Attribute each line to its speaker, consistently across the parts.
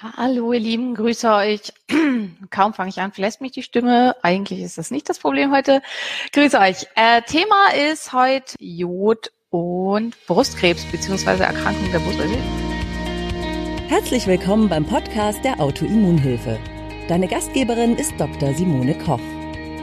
Speaker 1: Hallo ihr Lieben, grüße euch. Kaum fange ich an, verlässt mich die Stimme. Eigentlich ist das nicht das Problem heute. Grüße euch. Äh, Thema ist heute Jod und Brustkrebs bzw. Erkrankung der Brustdrüse.
Speaker 2: Herzlich willkommen beim Podcast der Autoimmunhilfe. Deine Gastgeberin ist Dr. Simone Koch.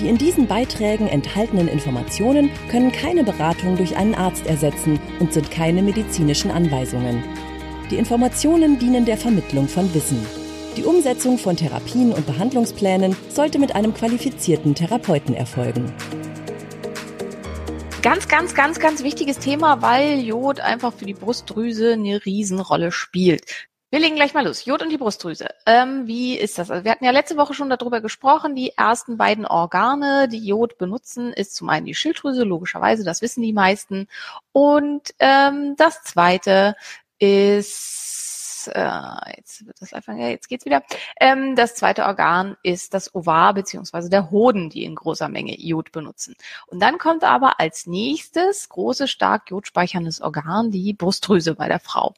Speaker 2: Die in diesen Beiträgen enthaltenen Informationen können keine Beratung durch einen Arzt ersetzen und sind keine medizinischen Anweisungen. Die Informationen dienen der Vermittlung von Wissen. Die Umsetzung von Therapien und Behandlungsplänen sollte mit einem qualifizierten Therapeuten erfolgen.
Speaker 1: Ganz, ganz, ganz, ganz wichtiges Thema, weil Jod einfach für die Brustdrüse eine Riesenrolle spielt. Wir legen gleich mal los. Jod und die Brustdrüse. Ähm, wie ist das? Also wir hatten ja letzte Woche schon darüber gesprochen. Die ersten beiden Organe, die Jod benutzen, ist zum einen die Schilddrüse, logischerweise, das wissen die meisten. Und ähm, das zweite ist äh, jetzt wird das einfach, jetzt geht's wieder. Ähm, das zweite Organ ist das Ovar beziehungsweise der Hoden, die in großer Menge Jod benutzen. Und dann kommt aber als nächstes großes, stark jodspeicherndes Organ die Brustdrüse bei der Frau.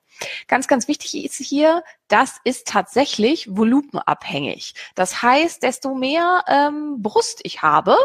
Speaker 1: Ganz, ganz wichtig ist hier, das ist tatsächlich volumenabhängig. Das heißt, desto mehr ähm, Brust ich habe,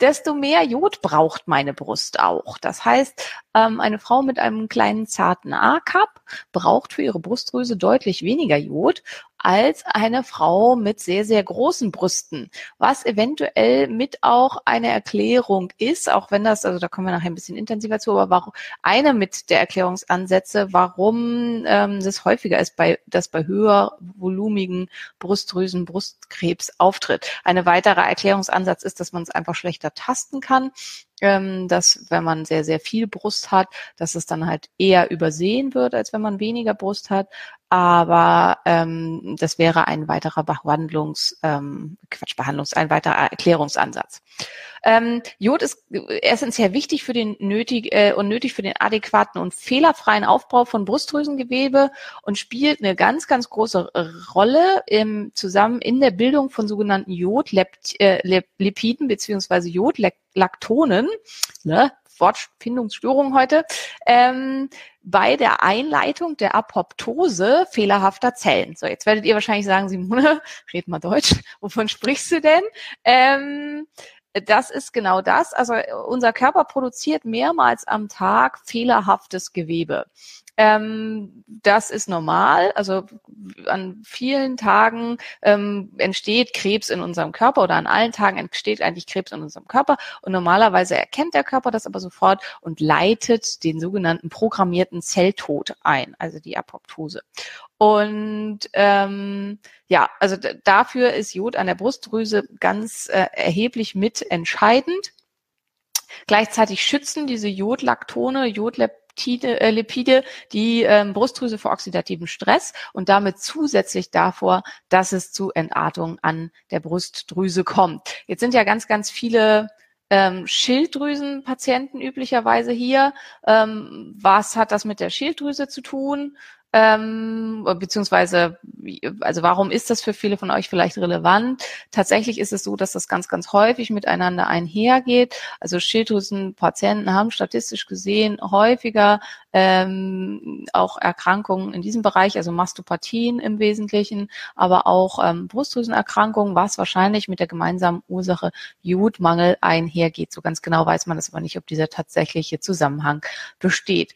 Speaker 1: desto mehr Jod braucht meine Brust auch. Das heißt, ähm, eine Frau mit einem kleinen zarten A-Cup braucht für ihre Brustdrüse deutlich weniger Jod als eine Frau mit sehr, sehr großen Brüsten, was eventuell mit auch eine Erklärung ist, auch wenn das, also da kommen wir nachher ein bisschen intensiver zu, aber warum, eine mit der Erklärungsansätze, warum ähm, das häufiger ist, bei, dass bei höher volumigen Brustdrüsen Brustkrebs auftritt. Eine weitere Erklärungsansatz ist, dass man es einfach schlechter tasten kann dass wenn man sehr, sehr viel Brust hat, dass es dann halt eher übersehen wird, als wenn man weniger Brust hat aber ähm, das wäre ein weiterer Behandlungs, ähm, Quatsch, Behandlungs, ein weiterer Erklärungsansatz. Ähm, Jod ist essentiell wichtig für den nötig äh, und nötig für den adäquaten und fehlerfreien Aufbau von Brustdrüsengewebe und spielt eine ganz, ganz große Rolle im, zusammen in der Bildung von sogenannten Jodlipiden äh, beziehungsweise Jodlaktonen, ne, Wortfindungsstörung heute, ähm, bei der Einleitung der Apoptose fehlerhafter Zellen. So, jetzt werdet ihr wahrscheinlich sagen, Simone, red mal Deutsch, wovon sprichst du denn? Ähm, das ist genau das. Also unser Körper produziert mehrmals am Tag fehlerhaftes Gewebe. Ähm, das ist normal. Also an vielen Tagen ähm, entsteht Krebs in unserem Körper oder an allen Tagen entsteht eigentlich Krebs in unserem Körper. Und normalerweise erkennt der Körper das aber sofort und leitet den sogenannten programmierten Zelltod ein, also die Apoptose. Und ähm, ja, also dafür ist Jod an der Brustdrüse ganz äh, erheblich mit entscheidend. Gleichzeitig schützen diese Jodlaktone, Jodlep Lipide, äh, Lipide die ähm, Brustdrüse vor oxidativen Stress und damit zusätzlich davor, dass es zu Entartung an der Brustdrüse kommt. Jetzt sind ja ganz, ganz viele ähm, Schilddrüsenpatienten üblicherweise hier. Ähm, was hat das mit der Schilddrüse zu tun? Ähm, beziehungsweise, also warum ist das für viele von euch vielleicht relevant? Tatsächlich ist es so, dass das ganz, ganz häufig miteinander einhergeht. Also Schilddrüsenpatienten haben statistisch gesehen häufiger ähm, auch Erkrankungen in diesem Bereich, also Mastopathien im Wesentlichen, aber auch ähm, Brustdrüsenerkrankungen, was wahrscheinlich mit der gemeinsamen Ursache Jodmangel einhergeht. So ganz genau weiß man das aber nicht, ob dieser tatsächliche Zusammenhang besteht.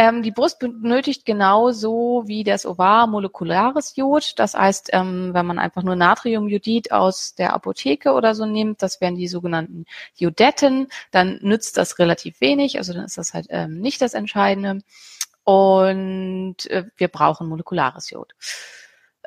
Speaker 1: Ähm, die Brust benötigt genauso wie das Ovar molekulares Jod. Das heißt, ähm, wenn man einfach nur Natriumjodid aus der Apotheke oder so nimmt, das wären die sogenannten Jodetten, dann nützt das relativ wenig. Also dann ist das halt ähm, nicht das Entscheidende. Und äh, wir brauchen molekulares Jod.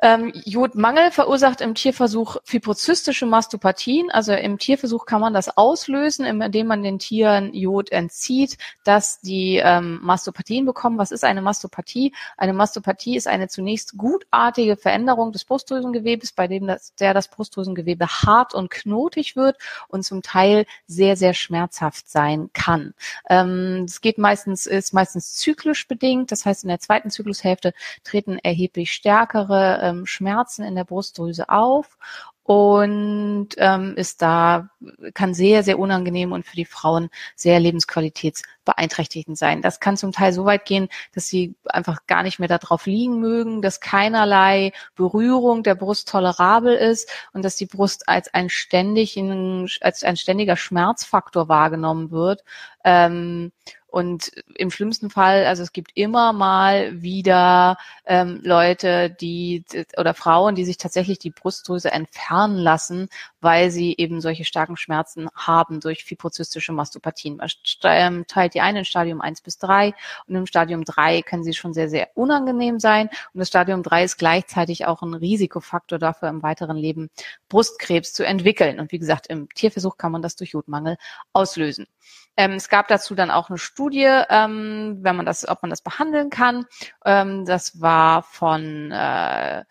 Speaker 1: Ähm, Jodmangel verursacht im Tierversuch fibrozystische Mastopathien. Also im Tierversuch kann man das auslösen, indem man den Tieren Jod entzieht, dass die ähm, Mastopathien bekommen. Was ist eine Mastopathie? Eine Mastopathie ist eine zunächst gutartige Veränderung des Brustdrüsengewebes, bei dem das, der das Brustdrüsengewebe hart und knotig wird und zum Teil sehr, sehr schmerzhaft sein kann. Ähm, es geht meistens, ist meistens zyklisch bedingt. Das heißt, in der zweiten Zyklushälfte treten erheblich stärkere ähm, Schmerzen in der Brustdrüse auf und ähm, ist da kann sehr sehr unangenehm und für die Frauen sehr lebensqualitätsbeeinträchtigend sein. Das kann zum Teil so weit gehen, dass sie einfach gar nicht mehr darauf liegen mögen, dass keinerlei Berührung der Brust tolerabel ist und dass die Brust als ein ständigen als ein ständiger Schmerzfaktor wahrgenommen wird. Ähm, und im schlimmsten Fall, also es gibt immer mal wieder ähm, Leute, die oder Frauen, die sich tatsächlich die Brustdrüse entfernen lassen, weil sie eben solche starken Schmerzen haben durch fibrozystische Mastopathien. Man ähm, teilt die eine in Stadium 1 bis 3 und im Stadium 3 können sie schon sehr, sehr unangenehm sein. Und das Stadium 3 ist gleichzeitig auch ein Risikofaktor dafür, im weiteren Leben Brustkrebs zu entwickeln. Und wie gesagt, im Tierversuch kann man das durch Jodmangel auslösen. Ähm, es gab dazu dann auch eine Studie, ähm, wenn man das, ob man das behandeln kann. Ähm, das war von äh,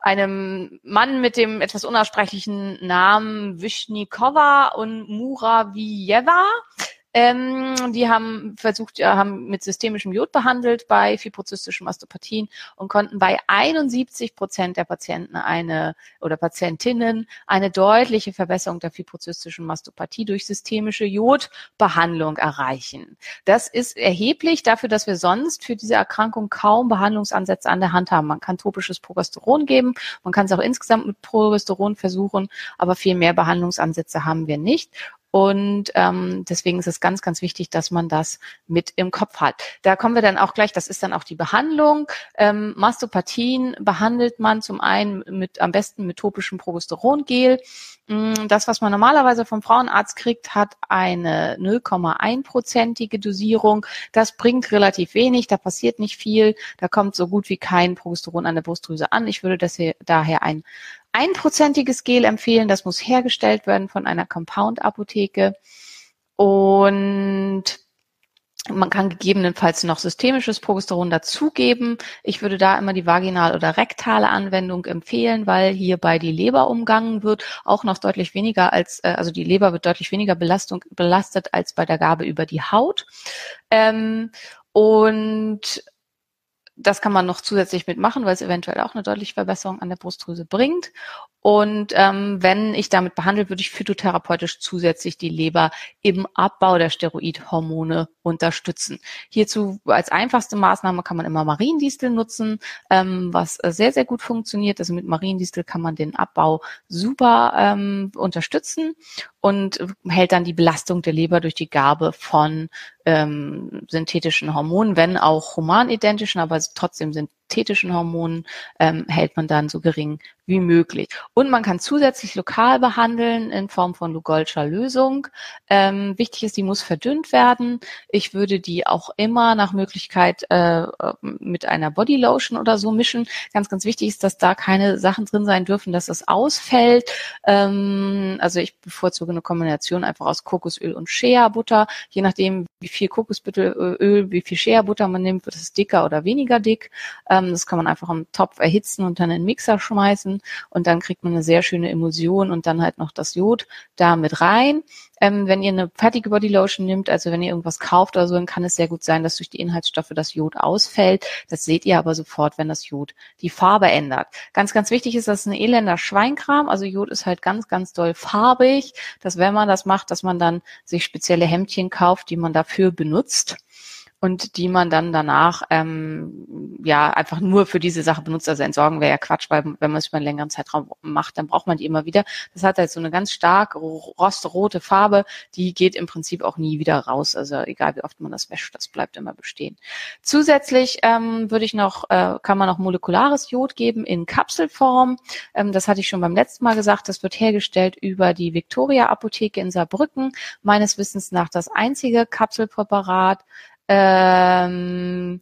Speaker 1: einem Mann mit dem etwas unaussprechlichen Namen Vishnikova und Muravieva. Ähm, die haben versucht, ja, haben mit systemischem Jod behandelt bei fibrozystischen Mastopathien und konnten bei 71 Prozent der Patienten eine oder Patientinnen eine deutliche Verbesserung der fibrozystischen Mastopathie durch systemische Jodbehandlung erreichen. Das ist erheblich dafür, dass wir sonst für diese Erkrankung kaum Behandlungsansätze an der Hand haben. Man kann topisches Progesteron geben, man kann es auch insgesamt mit Progesteron versuchen, aber viel mehr Behandlungsansätze haben wir nicht. Und ähm, deswegen ist es ganz, ganz wichtig, dass man das mit im Kopf hat. Da kommen wir dann auch gleich, das ist dann auch die Behandlung. Ähm, Mastopathien behandelt man zum einen mit am besten mit topischem Progesterongel. Mm, das, was man normalerweise vom Frauenarzt kriegt, hat eine 0,1-prozentige Dosierung. Das bringt relativ wenig, da passiert nicht viel, da kommt so gut wie kein Progesteron an der Brustdrüse an. Ich würde das hier, daher ein einprozentiges Gel empfehlen. Das muss hergestellt werden von einer Compound-Apotheke. Und man kann gegebenenfalls noch systemisches Progesteron dazugeben. Ich würde da immer die vaginal- oder rektale Anwendung empfehlen, weil hierbei die Leber umgangen wird, auch noch deutlich weniger als, äh, also die Leber wird deutlich weniger Belastung, belastet als bei der Gabe über die Haut. Ähm, und das kann man noch zusätzlich mitmachen, weil es eventuell auch eine deutliche Verbesserung an der Brustdrüse bringt. Und ähm, wenn ich damit behandle, würde ich phytotherapeutisch zusätzlich die Leber im Abbau der Steroidhormone unterstützen. Hierzu als einfachste Maßnahme kann man immer Mariendistel nutzen, ähm, was sehr, sehr gut funktioniert. Also mit Mariendistel kann man den Abbau super ähm, unterstützen und hält dann die Belastung der Leber durch die Gabe von ähm, synthetischen Hormonen, wenn auch humanidentischen, aber trotzdem sind synthetischen Hormonen ähm, hält man dann so gering wie möglich. Und man kann zusätzlich lokal behandeln in Form von Lugolscher Lösung. Ähm, wichtig ist, die muss verdünnt werden. Ich würde die auch immer nach Möglichkeit äh, mit einer Bodylotion oder so mischen. Ganz, ganz wichtig ist, dass da keine Sachen drin sein dürfen, dass es ausfällt. Ähm, also ich bevorzuge eine Kombination einfach aus Kokosöl und Shea-Butter. Je nachdem, wie viel Kokosöl, wie viel Shea-Butter man nimmt, wird es dicker oder weniger dick. Das kann man einfach im Topf erhitzen und dann in den Mixer schmeißen und dann kriegt man eine sehr schöne Emulsion und dann halt noch das Jod da mit rein. Ähm, wenn ihr eine fertige Body Lotion nimmt, also wenn ihr irgendwas kauft oder so, dann kann es sehr gut sein, dass durch die Inhaltsstoffe das Jod ausfällt. Das seht ihr aber sofort, wenn das Jod die Farbe ändert. Ganz, ganz wichtig ist, dass es ein elender Schweinkram. Also Jod ist halt ganz, ganz doll farbig, dass wenn man das macht, dass man dann sich spezielle Hemdchen kauft, die man dafür benutzt und die man dann danach ähm, ja einfach nur für diese Sache benutzt. Also entsorgen wäre ja Quatsch, weil wenn man es über einen längeren Zeitraum macht, dann braucht man die immer wieder. Das hat halt so eine ganz stark rostrote Farbe, die geht im Prinzip auch nie wieder raus. Also egal wie oft man das wäscht, das bleibt immer bestehen. Zusätzlich ähm, würde ich noch, äh, kann man noch molekulares Jod geben in Kapselform. Ähm, das hatte ich schon beim letzten Mal gesagt. Das wird hergestellt über die Victoria Apotheke in Saarbrücken. Meines Wissens nach das einzige Kapselpräparat ähm,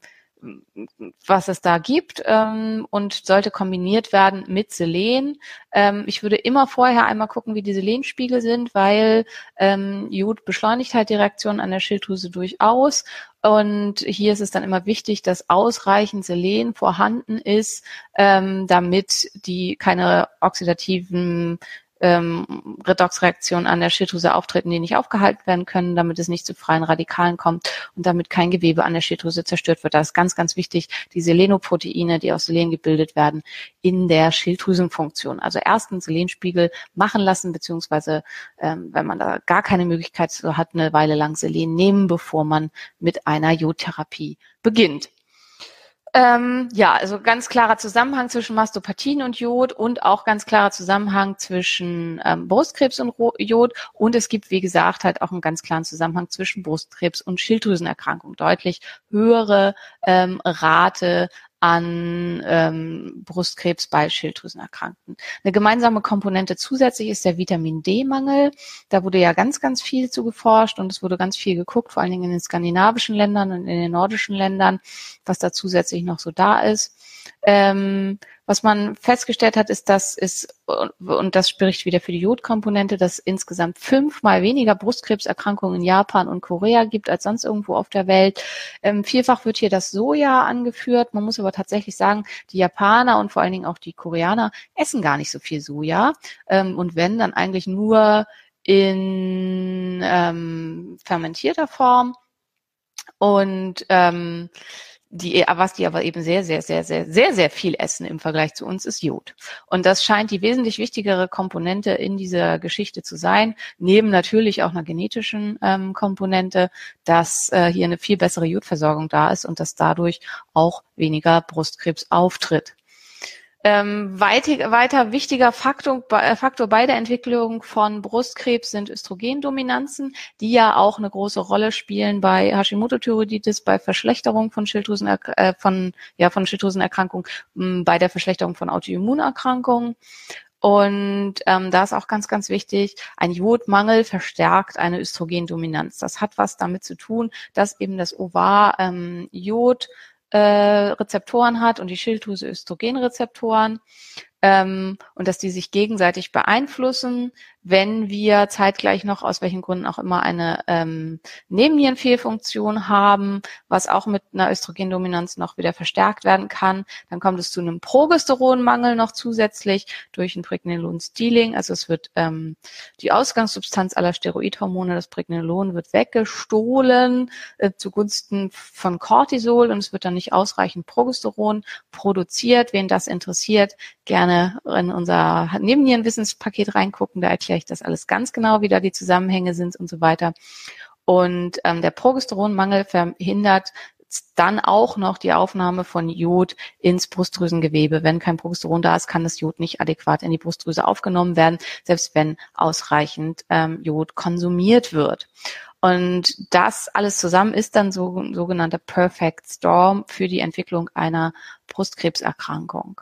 Speaker 1: was es da gibt ähm, und sollte kombiniert werden mit Selen. Ähm, ich würde immer vorher einmal gucken, wie die Selenspiegel sind, weil ähm, Jod beschleunigt halt die Reaktion an der Schilddrüse durchaus. Und hier ist es dann immer wichtig, dass ausreichend Selen vorhanden ist, ähm, damit die keine oxidativen ähm, Redoxreaktionen an der Schilddrüse auftreten, die nicht aufgehalten werden können, damit es nicht zu freien Radikalen kommt und damit kein Gewebe an der Schilddrüse zerstört wird. Da ist ganz, ganz wichtig, die Selenoproteine, die aus Selen gebildet werden, in der Schilddrüsenfunktion. Also erst einen Selenspiegel machen lassen, beziehungsweise ähm, wenn man da gar keine Möglichkeit so hat, eine Weile lang Selen nehmen, bevor man mit einer Jodtherapie beginnt. Ähm, ja, also ganz klarer Zusammenhang zwischen Mastopathien und Jod und auch ganz klarer Zusammenhang zwischen ähm, Brustkrebs und Jod. Und es gibt, wie gesagt, halt auch einen ganz klaren Zusammenhang zwischen Brustkrebs und Schilddrüsenerkrankung. Deutlich höhere ähm, Rate an ähm, Brustkrebs bei Schilddrüsenerkrankten. Eine gemeinsame Komponente zusätzlich ist der Vitamin D-Mangel. Da wurde ja ganz, ganz viel zu geforscht und es wurde ganz viel geguckt, vor allen Dingen in den skandinavischen Ländern und in den nordischen Ländern, was da zusätzlich noch so da ist. Ähm, was man festgestellt hat, ist, dass es, und das spricht wieder für die Jodkomponente, dass insgesamt fünfmal weniger Brustkrebserkrankungen in Japan und Korea gibt als sonst irgendwo auf der Welt. Ähm, vielfach wird hier das Soja angeführt. Man muss aber tatsächlich sagen, die Japaner und vor allen Dingen auch die Koreaner essen gar nicht so viel Soja. Ähm, und wenn, dann eigentlich nur in ähm, fermentierter Form. Und ähm, die, was die aber eben sehr, sehr, sehr, sehr, sehr, sehr viel essen im Vergleich zu uns, ist Jod. Und das scheint die wesentlich wichtigere Komponente in dieser Geschichte zu sein, neben natürlich auch einer genetischen ähm, Komponente, dass äh, hier eine viel bessere Jodversorgung da ist und dass dadurch auch weniger Brustkrebs auftritt. Ähm, weiter, weiter wichtiger Faktor, äh, Faktor bei der Entwicklung von Brustkrebs sind Östrogendominanzen, die ja auch eine große Rolle spielen bei Hashimoto-Thyreoiditis, bei Verschlechterung von Schilddrüsen, äh, von, ja, von Schilddrüsenerkrankungen, bei der Verschlechterung von Autoimmunerkrankungen. Und ähm, da ist auch ganz, ganz wichtig, ein Jodmangel verstärkt eine Östrogendominanz. Das hat was damit zu tun, dass eben das Ovar ähm, Jod äh, Rezeptoren hat und die Schilddrüse Östrogenrezeptoren ähm, und dass die sich gegenseitig beeinflussen wenn wir zeitgleich noch aus welchen Gründen auch immer eine ähm, Nebennierenfehlfunktion haben, was auch mit einer Östrogendominanz noch wieder verstärkt werden kann, dann kommt es zu einem Progesteronmangel noch zusätzlich durch ein Pregnenolon-Stealing. Also es wird ähm, die Ausgangssubstanz aller Steroidhormone, das Pregnenolon, wird weggestohlen äh, zugunsten von Cortisol und es wird dann nicht ausreichend Progesteron produziert. Wen das interessiert, gerne in unser Nebennierenwissenspaket reingucken. Da erkläre ich das alles ganz genau, wie da die Zusammenhänge sind und so weiter. Und ähm, der Progesteronmangel verhindert dann auch noch die Aufnahme von Jod ins Brustdrüsengewebe. Wenn kein Progesteron da ist, kann das Jod nicht adäquat in die Brustdrüse aufgenommen werden, selbst wenn ausreichend ähm, Jod konsumiert wird. Und das alles zusammen ist dann so sogenannter Perfect Storm für die Entwicklung einer Brustkrebserkrankung.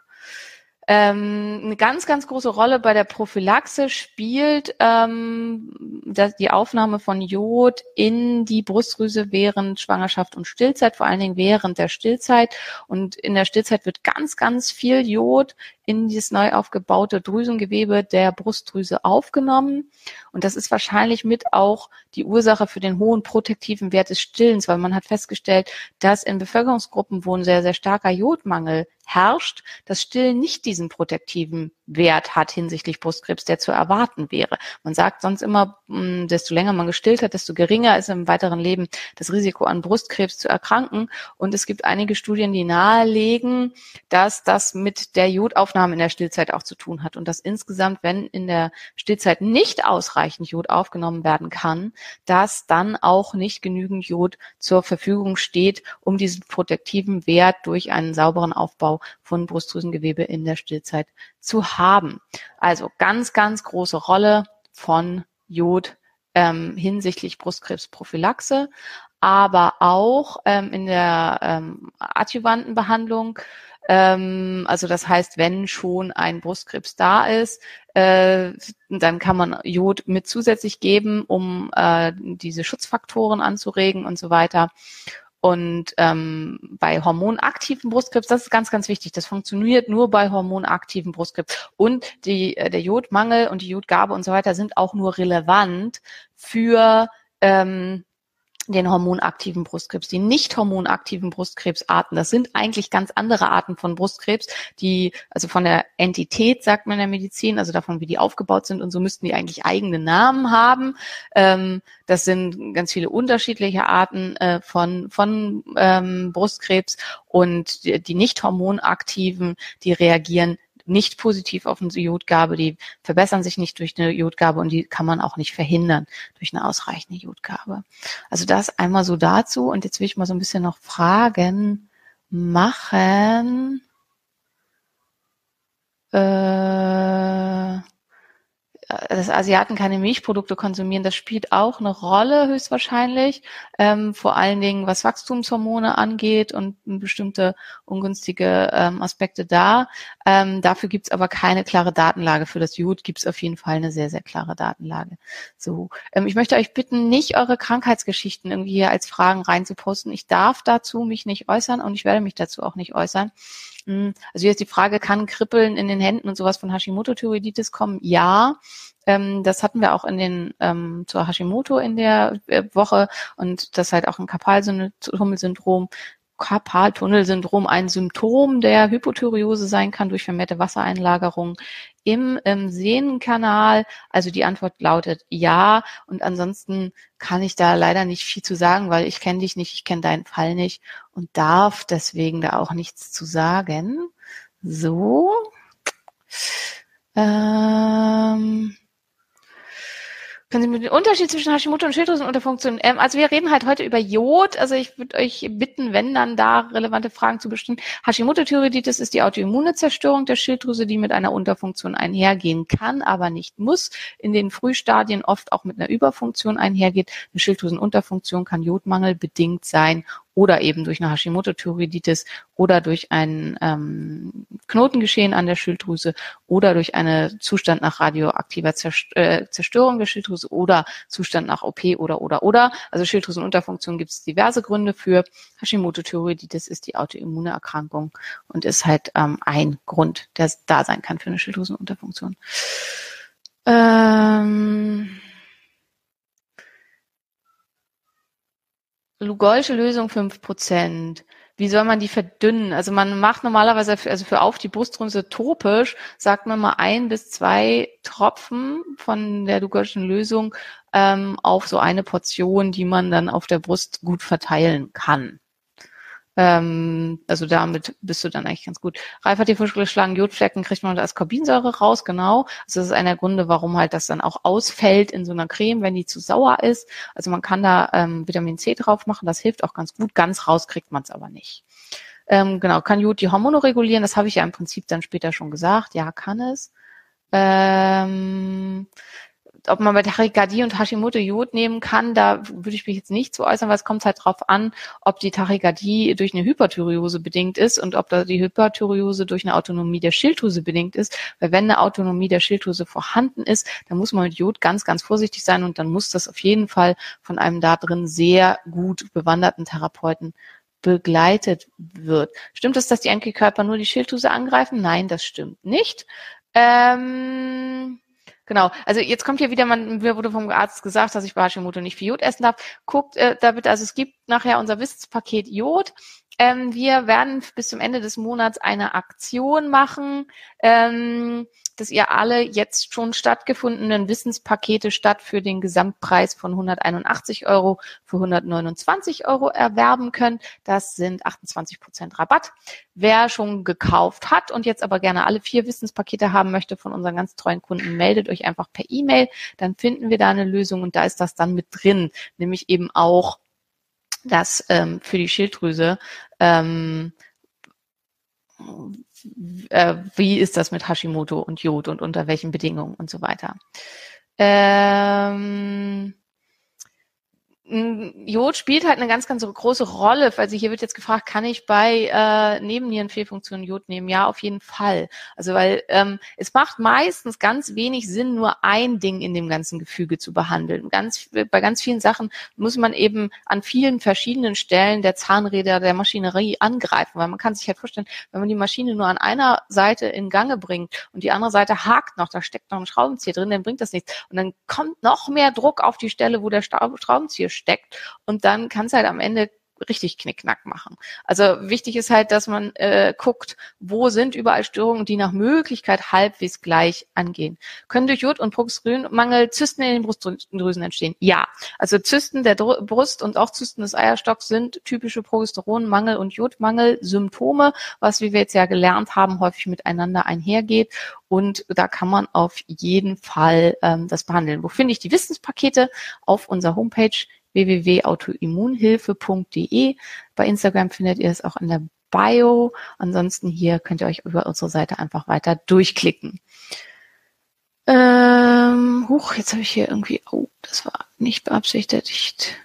Speaker 1: Ähm, eine ganz, ganz große Rolle bei der Prophylaxe spielt ähm, das, die Aufnahme von Jod in die Brustdrüse während Schwangerschaft und Stillzeit, vor allen Dingen während der Stillzeit. Und in der Stillzeit wird ganz, ganz viel Jod in dieses neu aufgebaute Drüsengewebe der Brustdrüse aufgenommen. Und das ist wahrscheinlich mit auch die Ursache für den hohen protektiven Wert des Stillens, weil man hat festgestellt, dass in Bevölkerungsgruppen, wo ein sehr, sehr starker Jodmangel herrscht, das Stillen nicht diesen protektiven Wert hat hinsichtlich Brustkrebs, der zu erwarten wäre. Man sagt sonst immer, hm, desto länger man gestillt hat, desto geringer ist im weiteren Leben das Risiko an Brustkrebs zu erkranken. Und es gibt einige Studien, die nahelegen, dass das mit der Jodaufnahme in der Stillzeit auch zu tun hat und dass insgesamt, wenn in der Stillzeit nicht ausreichend Jod aufgenommen werden kann, dass dann auch nicht genügend Jod zur Verfügung steht, um diesen protektiven Wert durch einen sauberen Aufbau von Brustdrüsengewebe in der Stillzeit zu haben. Also ganz, ganz große Rolle von Jod ähm, hinsichtlich Brustkrebsprophylaxe, aber auch ähm, in der ähm, adjuvanten Behandlung. Ähm, also das heißt, wenn schon ein Brustkrebs da ist, äh, dann kann man Jod mit zusätzlich geben, um äh, diese Schutzfaktoren anzuregen und so weiter. Und ähm, bei hormonaktiven Brustkrebs, das ist ganz, ganz wichtig. Das funktioniert nur bei hormonaktiven Brustkrebs. Und die, äh, der Jodmangel und die Jodgabe und so weiter sind auch nur relevant für ähm, den hormonaktiven Brustkrebs. Die nicht hormonaktiven Brustkrebsarten, das sind eigentlich ganz andere Arten von Brustkrebs, die, also von der Entität, sagt man in der Medizin, also davon, wie die aufgebaut sind und so müssten die eigentlich eigene Namen haben. Ähm, das sind ganz viele unterschiedliche Arten äh, von, von ähm, Brustkrebs und die, die nicht hormonaktiven, die reagieren nicht positiv auf eine Jodgabe, die verbessern sich nicht durch eine Jodgabe und die kann man auch nicht verhindern durch eine ausreichende Jodgabe. Also das einmal so dazu und jetzt will ich mal so ein bisschen noch Fragen machen. Äh, dass Asiaten keine Milchprodukte konsumieren, das spielt auch eine Rolle höchstwahrscheinlich, ähm, vor allen Dingen was Wachstumshormone angeht und bestimmte ungünstige ähm, Aspekte da. Ähm, dafür gibt's aber keine klare Datenlage. Für das Jod gibt's auf jeden Fall eine sehr, sehr klare Datenlage. So, ähm, ich möchte euch bitten, nicht eure Krankheitsgeschichten irgendwie hier als Fragen reinzuposten. Ich darf dazu mich nicht äußern und ich werde mich dazu auch nicht äußern. Also jetzt die Frage, kann Kribbeln in den Händen und sowas von Hashimoto-Thyreoiditis kommen? Ja. Ähm, das hatten wir auch in den ähm, zur Hashimoto in der äh, Woche und das halt auch ein Karpaltunnelsyndrom Karpaltunnelsyndrom ein Symptom der Hypothyreose sein kann durch vermehrte Wassereinlagerung im, im Sehnenkanal. Also die Antwort lautet ja. Und ansonsten kann ich da leider nicht viel zu sagen, weil ich kenne dich nicht, ich kenne deinen Fall nicht und darf deswegen da auch nichts zu sagen. So. Ähm, können Sie mir den Unterschied zwischen Hashimoto und Schilddrüsenunterfunktion? Ähm, also wir reden halt heute über Jod. Also ich würde euch bitten, wenn dann da relevante Fragen zu bestimmen. Hashimoto-Thyreoiditis ist die autoimmune Zerstörung der Schilddrüse, die mit einer Unterfunktion einhergehen kann, aber nicht muss. In den Frühstadien oft auch mit einer Überfunktion einhergeht. Eine Schilddrüsenunterfunktion kann Jodmangel bedingt sein oder eben durch eine Hashimoto-Thyreoiditis oder durch ein ähm, Knotengeschehen an der Schilddrüse oder durch einen Zustand nach radioaktiver äh, Zerstörung der Schilddrüse oder Zustand nach OP oder oder oder. Also Schilddrüsenunterfunktion gibt es diverse Gründe für. Hashimoto-Thyreoiditis ist die autoimmune Erkrankung und ist halt ähm, ein Grund, der da sein kann für eine Schilddrüsenunterfunktion. Ähm Lugolsche Lösung fünf Prozent. Wie soll man die verdünnen? Also man macht normalerweise, für, also für auf die Brustdrüse topisch, sagt man mal ein bis zwei Tropfen von der Lugolschen Lösung ähm, auf so eine Portion, die man dann auf der Brust gut verteilen kann. Ähm, also damit bist du dann eigentlich ganz gut. Ralf hat hier vorgeschlagen, Jodflecken kriegt man als Korbinsäure raus, genau. Also das ist einer der Gründe, warum halt das dann auch ausfällt in so einer Creme, wenn die zu sauer ist. Also man kann da ähm, Vitamin C drauf machen, das hilft auch ganz gut. Ganz raus kriegt man es aber nicht. Ähm, genau, kann Jod die Hormone regulieren? Das habe ich ja im Prinzip dann später schon gesagt. Ja, kann es. Ähm, ob man bei Tachykardie und Hashimoto Jod nehmen kann, da würde ich mich jetzt nicht so äußern, weil es kommt halt drauf an, ob die Tachykardie durch eine Hyperthyreose bedingt ist und ob da die Hyperthyreose durch eine Autonomie der Schilddrüse bedingt ist. Weil wenn eine Autonomie der Schilddrüse vorhanden ist, dann muss man mit Jod ganz, ganz vorsichtig sein und dann muss das auf jeden Fall von einem da drin sehr gut bewanderten Therapeuten begleitet wird. Stimmt es, dass die Antikörper nur die Schilddrüse angreifen? Nein, das stimmt nicht. Ähm, Genau. Also jetzt kommt hier wieder, man, mir wurde vom Arzt gesagt, dass ich bei Hashimoto nicht viel Jod essen darf. Guckt äh, da bitte, also es gibt nachher unser Wissenspaket Jod. Ähm, wir werden bis zum Ende des Monats eine Aktion machen. Ähm, dass ihr alle jetzt schon stattgefundenen Wissenspakete statt für den Gesamtpreis von 181 Euro für 129 Euro erwerben könnt. Das sind 28 Prozent Rabatt. Wer schon gekauft hat und jetzt aber gerne alle vier Wissenspakete haben möchte von unseren ganz treuen Kunden, meldet euch einfach per E-Mail. Dann finden wir da eine Lösung und da ist das dann mit drin, nämlich eben auch das ähm, für die Schilddrüse ähm, äh, wie ist das mit Hashimoto und Jod und unter welchen Bedingungen und so weiter. Ähm, Jod spielt halt eine ganz, ganz große Rolle. Also hier wird jetzt gefragt, kann ich bei äh, Nebennierenfehlfunktionen Jod nehmen? Ja, auf jeden Fall. Also weil ähm, es macht meistens ganz wenig Sinn, nur ein Ding in dem ganzen Gefüge zu behandeln. Ganz, bei ganz vielen Sachen muss man eben an vielen verschiedenen Stellen der Zahnräder der Maschinerie angreifen, weil man kann sich halt vorstellen, wenn man die Maschine nur an einer Seite in Gange bringt und die andere Seite hakt noch, da steckt noch ein Schraubenzieher drin, dann bringt das nichts. Und dann kommt noch mehr Druck auf die Stelle, wo der Schraubenzieher steckt und dann kann es halt am Ende richtig Knickknack machen. Also wichtig ist halt, dass man äh, guckt, wo sind überall Störungen, die nach Möglichkeit halbwegs gleich angehen. Können durch Jod- und Progesteronmangel Zysten in den Brustdrüsen entstehen? Ja. Also Zysten der Dr Brust und auch Zysten des Eierstocks sind typische Progesteronmangel und Jodmangel-Symptome, was, wie wir jetzt ja gelernt haben, häufig miteinander einhergeht. Und da kann man auf jeden Fall ähm, das behandeln. Wo finde ich die Wissenspakete? Auf unserer Homepage www.autoimmunhilfe.de. Bei Instagram findet ihr es auch in der Bio. Ansonsten hier könnt ihr euch über unsere Seite einfach weiter durchklicken. Ähm, huch, jetzt habe ich hier irgendwie, oh, das war nicht beabsichtigt.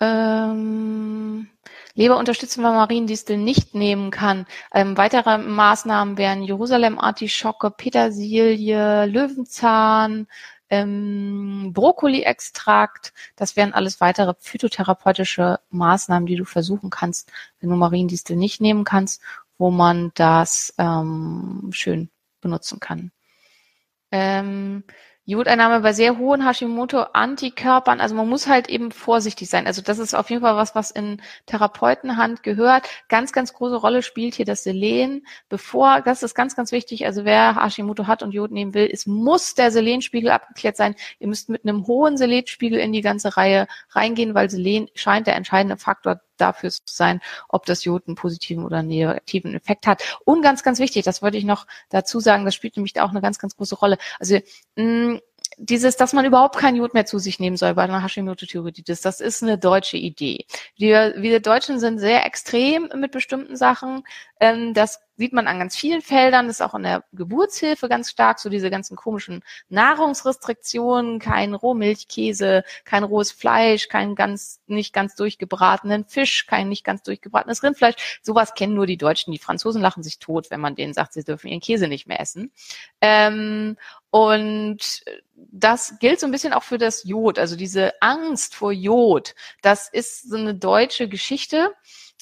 Speaker 1: Ähm, Leber unterstützen, weil Mariendistel nicht nehmen kann. Ähm, weitere Maßnahmen wären Jerusalem-Artischocke, Petersilie, Löwenzahn, ähm, Brokkoli-Extrakt. Das wären alles weitere phytotherapeutische Maßnahmen, die du versuchen kannst, wenn du Mariendistel nicht nehmen kannst, wo man das ähm, schön benutzen kann. Ähm, Jodeinnahme bei sehr hohen Hashimoto-Antikörpern, also man muss halt eben vorsichtig sein. Also das ist auf jeden Fall was, was in Therapeutenhand gehört. Ganz, ganz große Rolle spielt hier das Selen. Bevor, das ist ganz, ganz wichtig, also wer Hashimoto hat und Jod nehmen will, es muss der Selenspiegel abgeklärt sein. Ihr müsst mit einem hohen Selenspiegel in die ganze Reihe reingehen, weil Selen scheint der entscheidende Faktor dafür zu sein, ob das Jod einen positiven oder negativen Effekt hat. Und ganz, ganz wichtig, das wollte ich noch dazu sagen, das spielt nämlich auch eine ganz, ganz große Rolle. Also mh, mm, dieses, dass man überhaupt kein Jod mehr zu sich nehmen soll bei einer Hashimoto-Thyreoiditis, das ist eine deutsche Idee. Wir, wir Deutschen sind sehr extrem mit bestimmten Sachen. Ähm, das sieht man an ganz vielen Feldern, ist auch in der Geburtshilfe ganz stark, so diese ganzen komischen Nahrungsrestriktionen, kein Rohmilchkäse, kein rohes Fleisch, kein ganz, nicht ganz durchgebratenen Fisch, kein nicht ganz durchgebratenes Rindfleisch. Sowas kennen nur die Deutschen. Die Franzosen lachen sich tot, wenn man denen sagt, sie dürfen ihren Käse nicht mehr essen. Ähm, und das gilt so ein bisschen auch für das Jod. Also diese Angst vor Jod, das ist so eine deutsche Geschichte.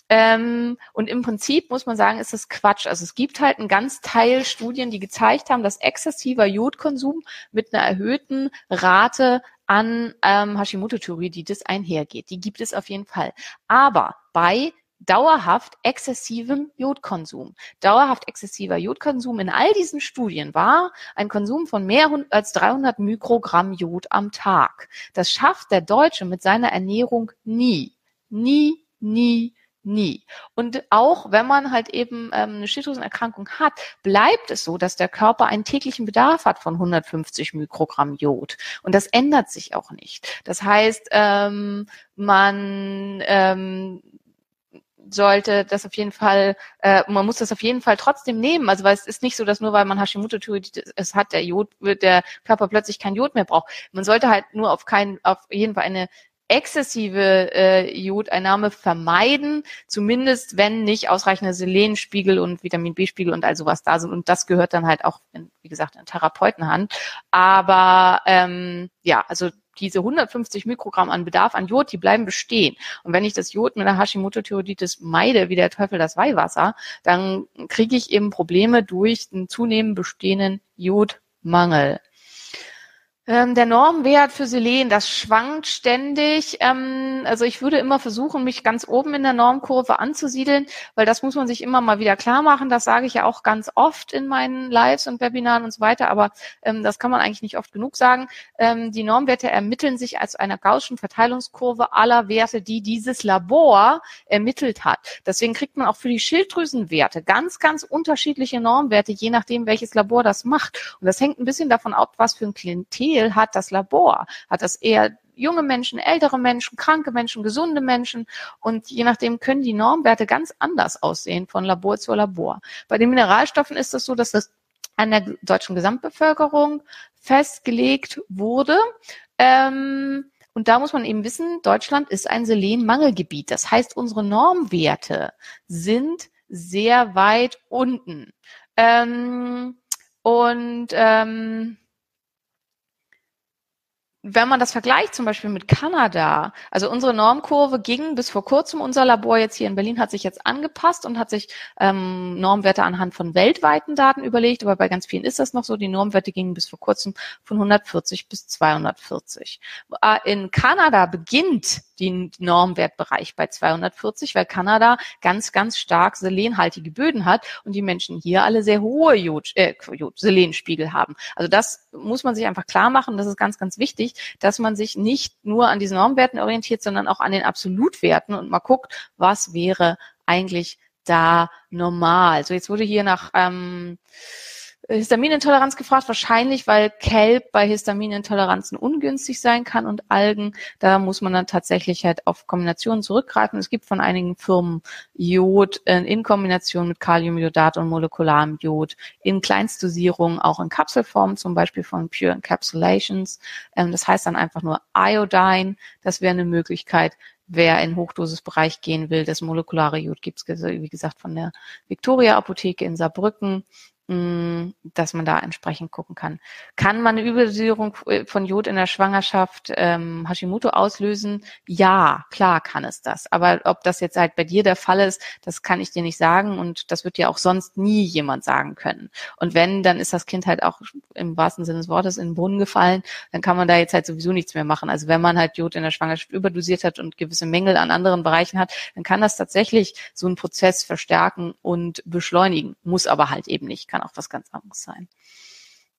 Speaker 1: Ähm, und im Prinzip muss man sagen, ist das Quatsch. Also es gibt halt einen ganz Teil Studien, die gezeigt haben, dass exzessiver Jodkonsum mit einer erhöhten Rate an ähm, Hashimoto-Thyreoiditis einhergeht. Die gibt es auf jeden Fall. Aber bei dauerhaft exzessivem Jodkonsum. Dauerhaft exzessiver Jodkonsum in all diesen Studien war ein Konsum von mehr als 300 Mikrogramm Jod am Tag. Das schafft der Deutsche mit seiner Ernährung nie. Nie, nie, nie. Und auch wenn man halt eben ähm, eine Schilddrüsenerkrankung hat, bleibt es so, dass der Körper einen täglichen Bedarf hat von 150 Mikrogramm Jod. Und das ändert sich auch nicht. Das heißt, ähm, man ähm, sollte das auf jeden Fall, äh, man muss das auf jeden Fall trotzdem nehmen. Also weil es ist nicht so, dass nur weil man Hashimoto-Thyreoiditis hat, der Jod, der Körper plötzlich kein Jod mehr braucht. Man sollte halt nur auf keinen, auf jeden Fall eine exzessive äh, Jodeinnahme vermeiden, zumindest wenn nicht ausreichende Selenspiegel und Vitamin B-Spiegel und all sowas da sind. Und das gehört dann halt auch, in, wie gesagt, in Therapeutenhand. Aber ähm, ja, also diese 150 Mikrogramm an Bedarf an Jod, die bleiben bestehen. Und wenn ich das Jod mit der Hashimoto-Thyreoiditis meide, wie der Teufel das Weihwasser, dann kriege ich eben Probleme durch einen zunehmend bestehenden Jodmangel. Ähm, der Normwert für Selen, das schwankt ständig. Ähm, also ich würde immer versuchen, mich ganz oben in der Normkurve anzusiedeln, weil das muss man sich immer mal wieder klar machen. Das sage ich ja auch ganz oft in meinen Lives und Webinaren und so weiter, aber ähm, das kann man eigentlich nicht oft genug sagen. Ähm, die Normwerte ermitteln sich als einer gaußschen Verteilungskurve aller Werte, die dieses Labor ermittelt hat. Deswegen kriegt man auch für die Schilddrüsenwerte ganz, ganz unterschiedliche Normwerte, je nachdem, welches Labor das macht. Und das hängt ein bisschen davon ab, was für ein Klientel Ziel hat das Labor? Hat das eher junge Menschen, ältere Menschen, kranke Menschen, gesunde Menschen und je nachdem können die Normwerte ganz anders aussehen von Labor zu Labor. Bei den Mineralstoffen ist es so, dass das an der deutschen Gesamtbevölkerung festgelegt wurde. Ähm, Und da muss man eben wissen, Deutschland ist ein Selenmangelgebiet. Das heißt, unsere Normwerte sind sehr weit unten. Ähm, und ähm, wenn man das vergleicht zum Beispiel mit Kanada, also unsere Normkurve ging bis vor kurzem, unser Labor jetzt hier in Berlin hat sich jetzt angepasst und hat sich ähm, Normwerte anhand von weltweiten Daten überlegt, aber bei ganz vielen ist das noch so, die Normwerte gingen bis vor kurzem von 140 bis 240. Äh, in Kanada beginnt den Normwertbereich bei 240, weil Kanada ganz, ganz stark selenhaltige Böden hat und die Menschen hier alle sehr hohe Jod, äh, Jod, Selenspiegel haben. Also das muss man sich einfach klar machen, das ist ganz, ganz wichtig, dass man sich nicht nur an diesen Normwerten orientiert, sondern auch an den Absolutwerten und mal guckt, was wäre eigentlich da normal. So, jetzt wurde hier nach ähm, Histaminintoleranz gefragt, wahrscheinlich, weil Kelp bei Histaminintoleranzen ungünstig sein kann und Algen. Da muss man dann tatsächlich halt auf Kombinationen zurückgreifen. Es gibt von einigen Firmen Jod in Kombination mit Kaliumjodat und molekularem Jod in Kleinstdosierungen, auch in Kapselform, zum Beispiel von Pure Encapsulations. Ähm, das heißt dann einfach nur Iodine. Das wäre eine Möglichkeit wer in Hochdosisbereich gehen will. Das molekulare Jod gibt es, wie gesagt, von der Victoria Apotheke in Saarbrücken. Mm, dass man da entsprechend gucken kann. Kann man eine Überdosierung äh, von Jod in der Schwangerschaft ähm, Hashimoto auslösen? Ja, klar kann es das. Aber ob das jetzt halt bei dir der Fall ist, das kann ich dir nicht sagen und das wird dir auch sonst nie jemand sagen können. Und wenn, dann ist das Kind halt auch im wahrsten Sinne des Wortes in den Brunnen gefallen, dann kann man da jetzt halt sowieso nichts mehr machen. Also wenn man halt Jod in der Schwangerschaft überdosiert hat und gewisse Mängel an anderen Bereichen hat, dann kann das tatsächlich so einen Prozess verstärken und beschleunigen. Muss aber halt eben nicht kann auch was ganz anderes sein.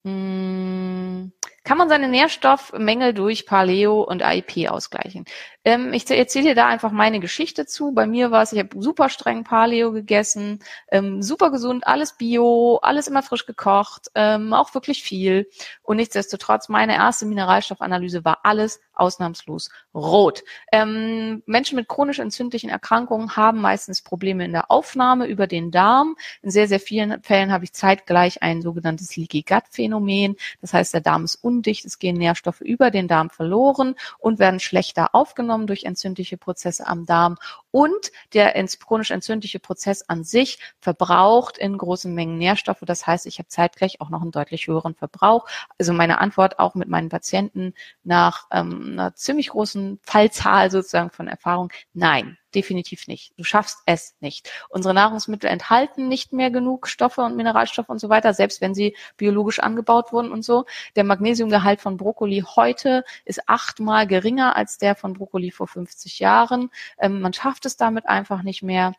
Speaker 1: Hm, kann man seine Nährstoffmängel durch Paleo und AIP ausgleichen? Ähm, ich erzähle dir da einfach meine Geschichte zu. Bei mir war es, ich habe super streng Paleo gegessen, ähm, super gesund, alles Bio, alles immer frisch gekocht, ähm, auch wirklich viel. Und nichtsdestotrotz, meine erste Mineralstoffanalyse war alles ausnahmslos rot. Ähm, Menschen mit chronisch entzündlichen Erkrankungen haben meistens Probleme in der Aufnahme über den Darm. In sehr, sehr vielen Fällen habe ich zeitgleich ein sogenanntes Leaky Gut Phänomen. Das heißt, der Darm ist undicht, es gehen Nährstoffe über den Darm verloren und werden schlechter aufgenommen durch entzündliche Prozesse am Darm und der chronisch entzündliche Prozess an sich verbraucht in großen Mengen Nährstoffe. Das heißt, ich habe zeitgleich auch noch einen deutlich höheren Verbrauch. Also meine Antwort auch mit meinen Patienten nach ähm, einer ziemlich großen Fallzahl sozusagen von Erfahrung, nein, definitiv nicht. Du schaffst es nicht. Unsere Nahrungsmittel enthalten nicht mehr genug Stoffe und Mineralstoffe und so weiter, selbst wenn sie biologisch angebaut wurden und so. Der Magnesiumgehalt von Brokkoli heute ist achtmal geringer als der von Brokkoli vor 50 Jahren. Ähm, man schafft es damit einfach nicht mehr.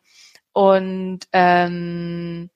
Speaker 1: Und ähm,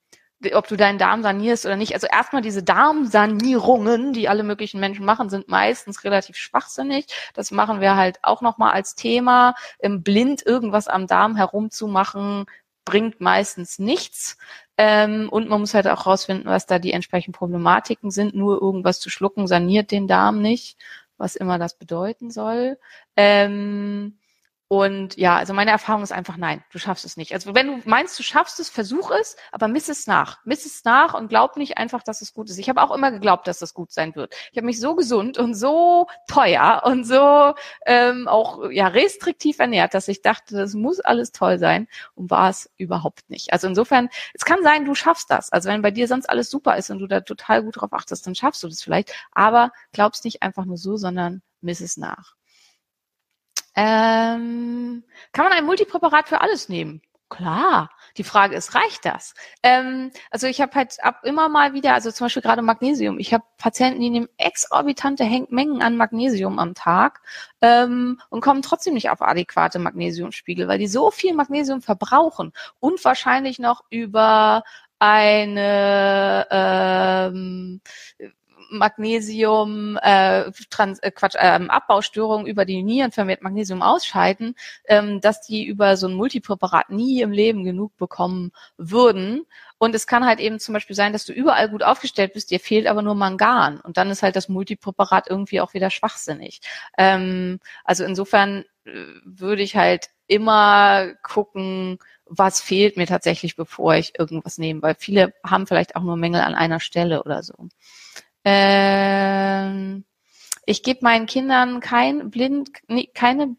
Speaker 1: ob du deinen Darm sanierst oder nicht. Also erstmal diese Darmsanierungen, die alle möglichen Menschen machen, sind meistens relativ schwachsinnig. Das machen wir halt auch nochmal als Thema. Im Blind irgendwas am Darm herumzumachen, bringt meistens nichts. Ähm, und man muss halt auch rausfinden, was da die entsprechenden Problematiken sind. Nur irgendwas zu schlucken saniert den Darm nicht, was immer das bedeuten soll. Ähm, und ja, also meine Erfahrung ist einfach nein, du schaffst es nicht. Also wenn du meinst, du schaffst es, versuch es, aber miss es nach. Miss es nach und glaub nicht einfach, dass es gut ist. Ich habe auch immer geglaubt, dass es gut sein wird. Ich habe mich so gesund und so teuer und so ähm, auch ja restriktiv ernährt, dass ich dachte, das muss alles toll sein und war es überhaupt nicht. Also insofern, es kann sein, du schaffst das. Also wenn bei dir sonst alles super ist und du da total gut drauf achtest, dann schaffst du das vielleicht. Aber glaubst nicht einfach nur so, sondern miss es nach. Ähm, kann man ein Multipräparat für alles nehmen? Klar. Die Frage ist, reicht das? Ähm, also ich habe halt ab immer mal wieder, also zum Beispiel gerade Magnesium. Ich habe Patienten, die nehmen exorbitante Mengen an Magnesium am Tag ähm, und kommen trotzdem nicht auf adäquate Magnesiumspiegel, weil die so viel Magnesium verbrauchen und wahrscheinlich noch über eine ähm, Magnesium, äh, Trans, äh, Quatsch, ähm, Abbaustörungen über die Nieren vermehrt Magnesium ausscheiden, ähm, dass die über so ein Multipräparat nie im Leben genug bekommen würden. Und es kann halt eben zum Beispiel sein, dass du überall gut aufgestellt bist, dir fehlt aber nur Mangan. Und dann ist halt das Multipräparat irgendwie auch wieder schwachsinnig. Ähm, also insofern äh, würde ich halt immer gucken, was fehlt mir tatsächlich, bevor ich irgendwas nehme, weil viele haben vielleicht auch nur Mängel an einer Stelle oder so. Ähm, Ich gebe meinen Kindern kein blind, keine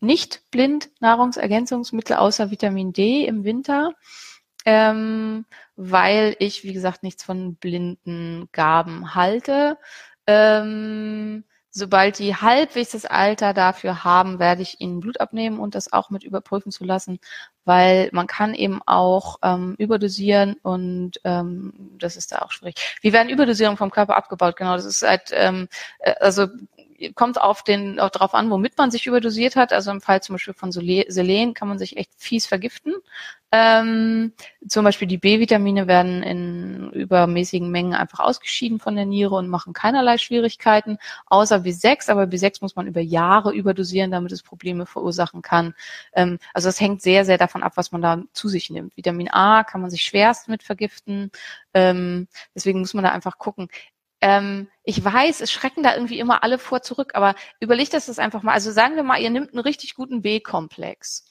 Speaker 1: nicht blind Nahrungsergänzungsmittel außer Vitamin D im Winter, ähm, weil ich, wie gesagt, nichts von blinden Gaben halte. Ähm, sobald die halbwegs das Alter dafür haben, werde ich ihnen Blut abnehmen und das auch mit überprüfen zu lassen, weil man kann eben auch ähm, überdosieren und ähm, das ist da auch schwierig. Wie werden Überdosierungen vom Körper abgebaut? Genau, das ist halt, ähm, äh, also kommt auf den auch darauf an, womit man sich überdosiert hat. Also im Fall zum Beispiel von Selen kann man sich echt fies vergiften. Ähm, zum Beispiel die B-Vitamine werden in übermäßigen Mengen einfach ausgeschieden von der Niere und machen keinerlei Schwierigkeiten, außer B6. Aber B6 muss man über Jahre überdosieren, damit es Probleme verursachen kann. Ähm, also es hängt sehr, sehr davon ab, was man da zu sich nimmt. Vitamin A kann man sich schwerst mit vergiften. Ähm, deswegen muss man da einfach gucken ähm, ich weiß, es schrecken da irgendwie immer alle vor zurück, aber überlegt das das einfach mal. Also sagen wir mal, ihr nimmt einen richtig guten B-Komplex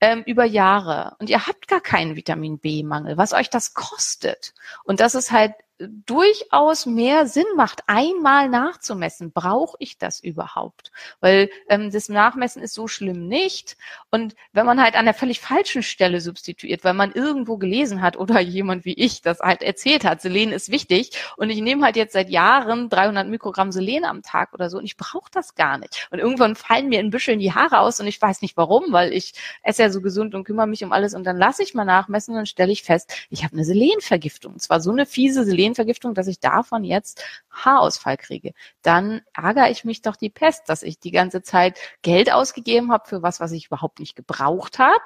Speaker 1: ähm, über Jahre und ihr habt gar keinen Vitamin B-Mangel, was euch das kostet. Und das ist halt durchaus mehr Sinn macht, einmal nachzumessen. Brauche ich das überhaupt? Weil ähm, das Nachmessen ist so schlimm nicht. Und wenn man halt an der völlig falschen Stelle substituiert, weil man irgendwo gelesen hat oder jemand wie ich das halt erzählt hat, Selen ist wichtig und ich nehme halt jetzt seit Jahren 300 Mikrogramm Selen am Tag oder so und ich brauche das gar nicht. Und irgendwann fallen mir in Büscheln die Haare aus und ich weiß nicht warum, weil ich esse ja so gesund und kümmere mich um alles und dann lasse ich mal nachmessen und dann stelle ich fest, ich habe eine Selenvergiftung. Und zwar so eine fiese Selen Selenvergiftung, dass ich davon jetzt Haarausfall kriege. Dann ärgere ich mich doch die Pest, dass ich die ganze Zeit Geld ausgegeben habe für was, was ich überhaupt nicht gebraucht habe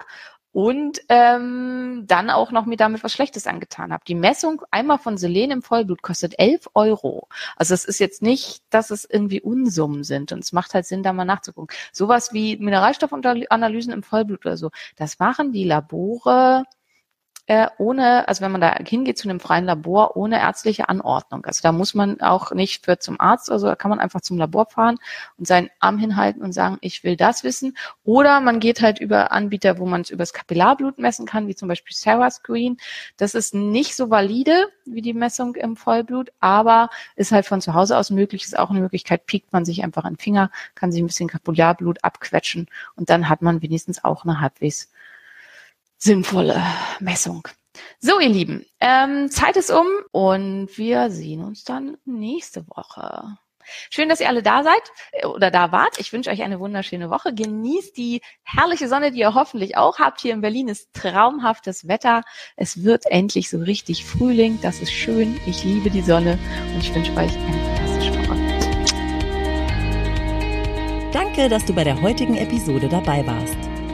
Speaker 1: und ähm, dann auch noch mir damit was Schlechtes angetan habe. Die Messung einmal von Selen im Vollblut kostet 11 Euro. Also es ist jetzt nicht, dass es irgendwie Unsummen sind und es macht halt Sinn, da mal nachzugucken. Sowas wie Mineralstoffanalysen im Vollblut oder so, das machen die Labore äh, ohne, also wenn man da hingeht zu einem freien Labor, ohne ärztliche Anordnung. Also da muss man auch nicht für zum Arzt, also da kann man einfach zum Labor fahren und seinen Arm hinhalten und sagen, ich will das wissen. Oder man geht halt über Anbieter, wo man es übers Kapillarblut messen kann, wie zum Beispiel Sarah Screen. Das ist nicht so valide wie die Messung im Vollblut, aber ist halt von zu Hause aus möglich, ist auch eine Möglichkeit, piekt man sich einfach an den Finger, kann sich ein bisschen Kapillarblut abquetschen und dann hat man wenigstens auch eine halbwegs sinnvolle Messung. So, ihr Lieben, ähm, Zeit ist um und wir sehen uns dann nächste Woche. Schön, dass ihr alle da seid äh, oder da wart. Ich wünsche euch eine wunderschöne Woche. Genießt die herrliche Sonne, die ihr hoffentlich auch habt. Hier in Berlin ist traumhaftes Wetter. Es wird endlich so richtig Frühling. Das ist schön. Ich liebe die Sonne und ich wünsche euch eine fantastische Woche.
Speaker 2: Danke, dass du bei der heutigen Episode dabei warst.